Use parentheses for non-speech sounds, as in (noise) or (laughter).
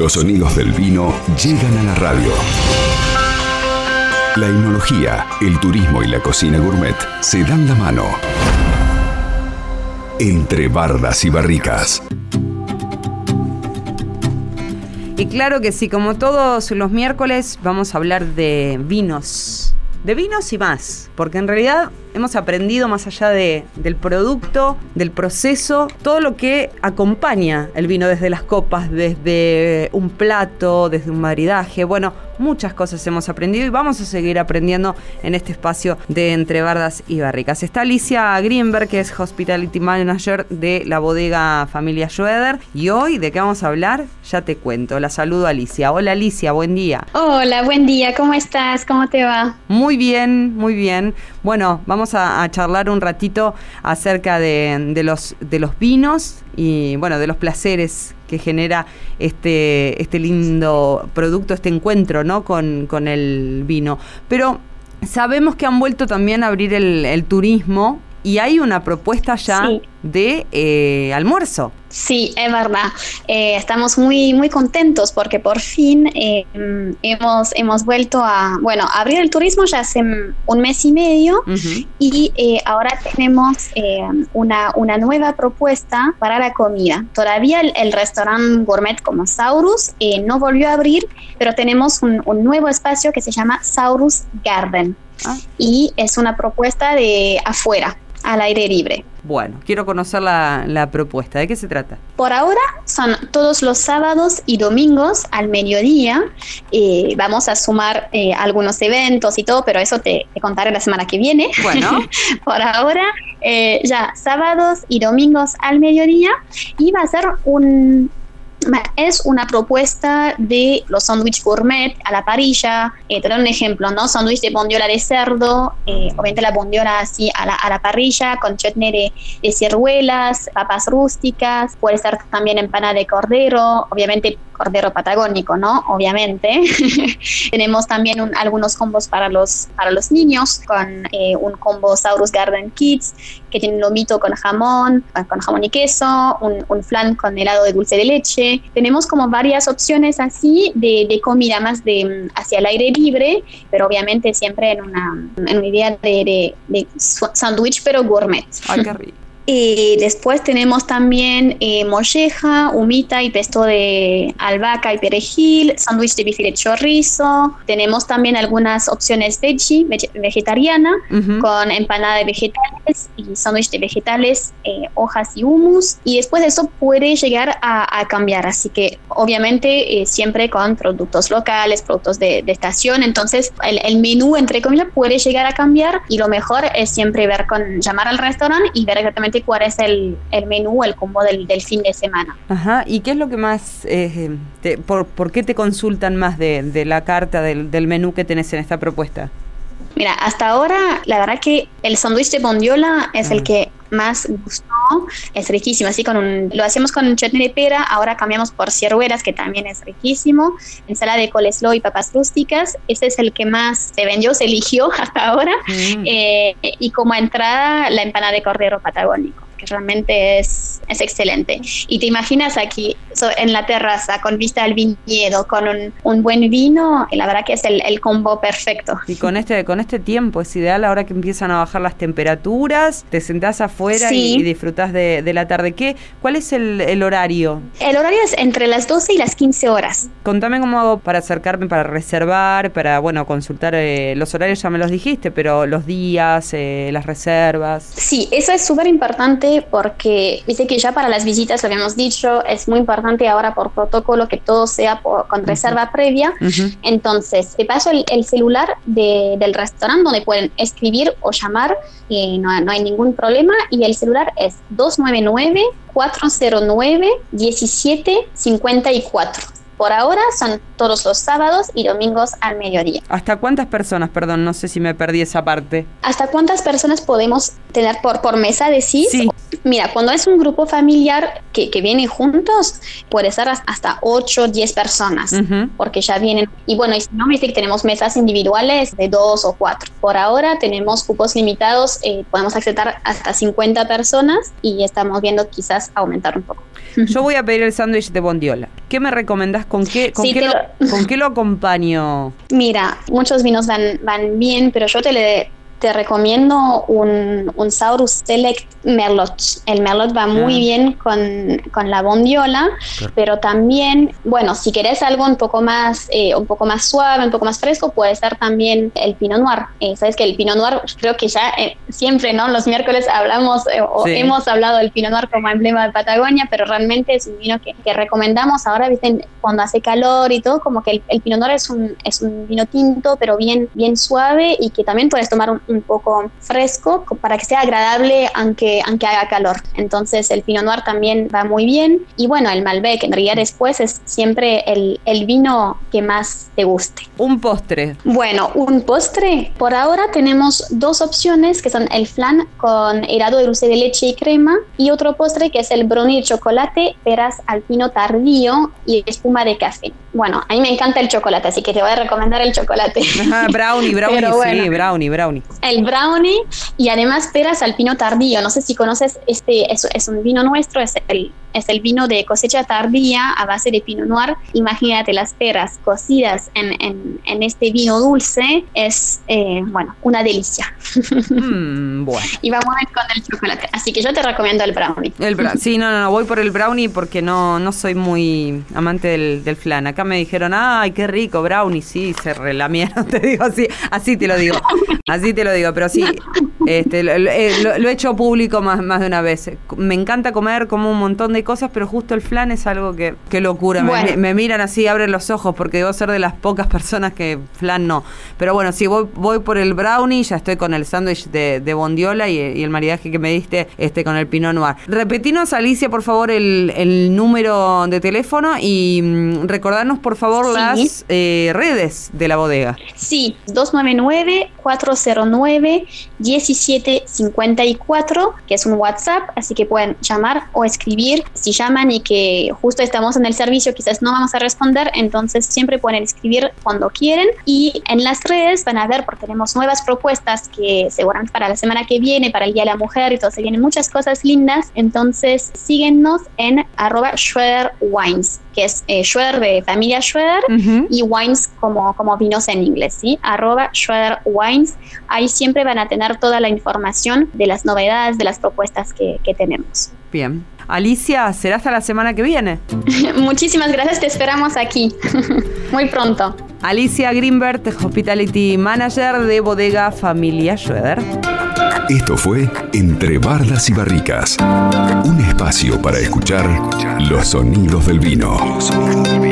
Los sonidos del vino llegan a la radio. La enología, el turismo y la cocina gourmet se dan la mano. Entre bardas y barricas. Y claro que sí, como todos los miércoles vamos a hablar de vinos. De vinos y más, porque en realidad hemos aprendido más allá de, del producto, del proceso, todo lo que acompaña el vino desde las copas, desde un plato, desde un maridaje. Bueno, muchas cosas hemos aprendido y vamos a seguir aprendiendo en este espacio de Entre Bardas y Barricas. Está Alicia Greenberg, que es Hospitality Manager de la bodega Familia Schroeder. Y hoy, ¿de qué vamos a hablar? Ya te cuento. La saludo Alicia. Hola Alicia, buen día. Hola, buen día. ¿Cómo estás? ¿Cómo te va? Muy bien, muy bien. Bueno, vamos a, charlar un ratito acerca de, los, de los vinos y bueno, de los placeres que genera este, este lindo producto, este encuentro ¿no? con el vino. Pero sabemos que han vuelto también a abrir el, turismo y hay una propuesta ya de eh, almuerzo. Sí, es verdad. Eh, estamos muy, muy contentos porque por fin eh, hemos, hemos vuelto a, bueno, abrir el turismo ya hace un mes y medio y ahora tenemos una, una nueva propuesta para la comida. Todavía el, restaurante gourmet como Saurus no volvió a abrir, pero tenemos un, nuevo espacio que se llama Saurus Garden. Ah. Y es una propuesta de afuera, al aire libre. Bueno, quiero conocer la, propuesta. ¿De qué se trata? Por ahora son todos los sábados y domingos al mediodía. Eh, vamos a sumar eh, algunos eventos y todo, pero eso te, contaré la semana que viene. Bueno. (laughs) Por ahora, eh, ya sábados y domingos al mediodía. Y va a ser un, es una propuesta de los sándwiches gourmet a la parilla. Eh, te doy un ejemplo, ¿no? Sándwich de bondiola de cerdo, eh, obviamente la bondiola así a la, a la parrilla, con chutney de, de, ciruelas, papas rústicas, puede ser también empanada de cordero, obviamente cordero patagónico, ¿no? Obviamente. (laughs) Tenemos también algunos combos para los, para los niños, con eh, un combo Saurus Garden Kids, que tiene un lomito con jamón, con jamón y queso, un, un flan con helado de dulce de leche. Tenemos como varias opciones así de, de comida más de mm, hacia el aire libre, pero obviamente siempre en una, en una idea de, de, de sándwich, pero gourmet. Ay, qué rico. Y después tenemos también eh, molleja, humita y pesto de albahaca y perejil, sándwich de bife de chorizo. Tenemos también algunas opciones veggie, vegetariana, con empanada de vegetales y sándwich de vegetales, eh, hojas y humus. Y después de eso puede llegar a, cambiar. Así que obviamente eh, siempre con productos locales, productos de, estación. Entonces el, el, menú, entre comillas, puede llegar a cambiar y lo mejor es siempre ver con llamar al restaurante y ver exactamente cuál es el, el menú, el combo del, del, fin de semana. Ajá, ¿y qué es lo que más, eh, por, por, qué te consultan más de, de la carta, del, del menú que tenés en esta propuesta? Mira, hasta ahora la verdad que el sándwich de bondiola es el que más gustó, es riquísimo, así con un, lo hacemos con un chutney de pera, ahora cambiamos por ciruelas que también es riquísimo, ensalada de coleslaw y papas rústicas, ese es el que más se vendió, se eligió (laughs) hasta ahora, mm. eh, y como entrada la empanada de cordero patagónico que realmente es, es excelente. Y te imaginas aquí en la terraza con vista al viñedo, con un, un buen vino, y la verdad que es el, el, combo perfecto. Y con este, con este tiempo es ideal ahora que empiezan a bajar las temperaturas, te sentás afuera y, disfrutas de, de, la tarde. ¿Qué, ¿Cuál es el, el, horario? El horario es entre las 12 y las 15 horas. Contame cómo hago para acercarme, para reservar, para, bueno, consultar eh, los horarios, ya me los dijiste, pero los días, eh, las reservas. Sí, eso es súper importante porque dice que ya para las visitas, lo habíamos dicho, es muy importante ahora por protocolo que todo sea con reserva previa. Entonces, te paso el, celular del restaurante donde pueden escribir o llamar, y no, no hay ningún problema. Y el celular es 299 409 1754. Por ahora son todos los sábados y domingos al mediodía. ¿Hasta cuántas personas, perdón, no sé si me perdí esa parte? ¿Hasta cuántas personas podemos tener por, por mesa, decís. Sí. Mira, cuando es un grupo familiar que, que viene juntos, puede ser hasta 8 o 10 personas, porque ya vienen. Y bueno, y si no, me dice que tenemos mesas individuales de 2 o 4. Por ahora tenemos cupos limitados, eh, podemos aceptar hasta 50 personas y estamos viendo quizás aumentar un poco. Yo voy a pedir el sándwich de bondiola. ¿Qué me recomendás? ¿Con qué, con, qué lo, ¿con qué lo acompaño? (laughs) Mira, muchos vinos van, van bien, pero yo te le te recomiendo un, un Saurus Select Merlot. El Merlot va muy ah. bien con, con, la bondiola, pero también, bueno, si querés algo un poco más, eh, un poco más suave, un poco más fresco, puede ser también el Pinot Noir. Eh, Sabes que el Pinot Noir, creo que ya eh, siempre, ¿no? Los miércoles hablamos o hemos hablado del Pinot Noir como emblema de Patagonia, pero realmente es un vino que, que recomendamos ahora, ¿viste? Cuando hace calor y todo, como que el, el, Pinot Noir es un, es un vino tinto, pero bien, bien suave y que también puedes tomar un, un poco fresco para que sea agradable aunque, aunque haga calor. Entonces el Pinot Noir también va muy bien. Y bueno, el Malbec en realidad después es siempre el, el vino que más te guste. Un postre. Bueno, un postre. Por ahora tenemos dos opciones que son el flan con helado de dulce de leche y crema y otro postre que es el brownie de chocolate, peras alpino tardío y espuma de café. Bueno, a mí me encanta el chocolate, así que te voy a recomendar el chocolate. (laughs) brownie, brownie, sí, brownie, brownie. El brownie y además peras al pino tardío. No sé si conoces este, es, es un vino nuestro, es el, es el vino de cosecha tardía a base de Pinot Noir. Imagínate las peras cocidas en, en, este vino dulce, es, eh, bueno, una delicia. (laughs) Mm, bueno. Y vamos a ir con el chocolate. Así que yo te recomiendo el brownie. El sí, no, no, voy por el brownie porque no, no soy muy amante del, del flan. Acá me dijeron, ay, qué rico, brownie, sí, se relamieron, (laughs) te digo así, así te lo digo, así te lo digo, pero sí, este, lo, he hecho público más, más de una vez. Me encanta comer como un montón de cosas, pero justo el flan es algo que, que locura. Me, miran así, abren los ojos, porque debo ser de las pocas personas que flan no. Pero bueno, si voy, voy por el brownie, ya estoy con el sándwich de, de, bondiola y, el maridaje que me diste este con el pinot noir. Repetinos, Alicia, por favor, el, el número de teléfono y mm, recordarnos, por favor, las eh, redes de la bodega. Sí, 299-409-1754, que es un WhatsApp, así que pueden llamar o escribir si llaman y que justo estamos en el servicio, quizás no vamos a responder, entonces siempre pueden escribir cuando quieren. Y en las redes van a ver, porque tenemos nuevas propuestas que seguramente para la semana que viene, para el Día de la Mujer y todo, se vienen muchas cosas lindas. Entonces síguenos en arroba Wines, que es eh, de familia Schroeder y Wines como, como vinos en inglés, ¿sí? Arroba Wines. Ahí siempre van a tener toda la información de las novedades, de las propuestas que, que tenemos. Bien. Alicia, será hasta la semana que viene. (laughs) Muchísimas gracias, te esperamos aquí (laughs) muy pronto. Alicia Greenberg, Hospitality Manager de Bodega Familia Schroeder. Esto fue Entre Bardas y Barricas, un espacio para escuchar los sonidos del vino. Los sonidos del vino.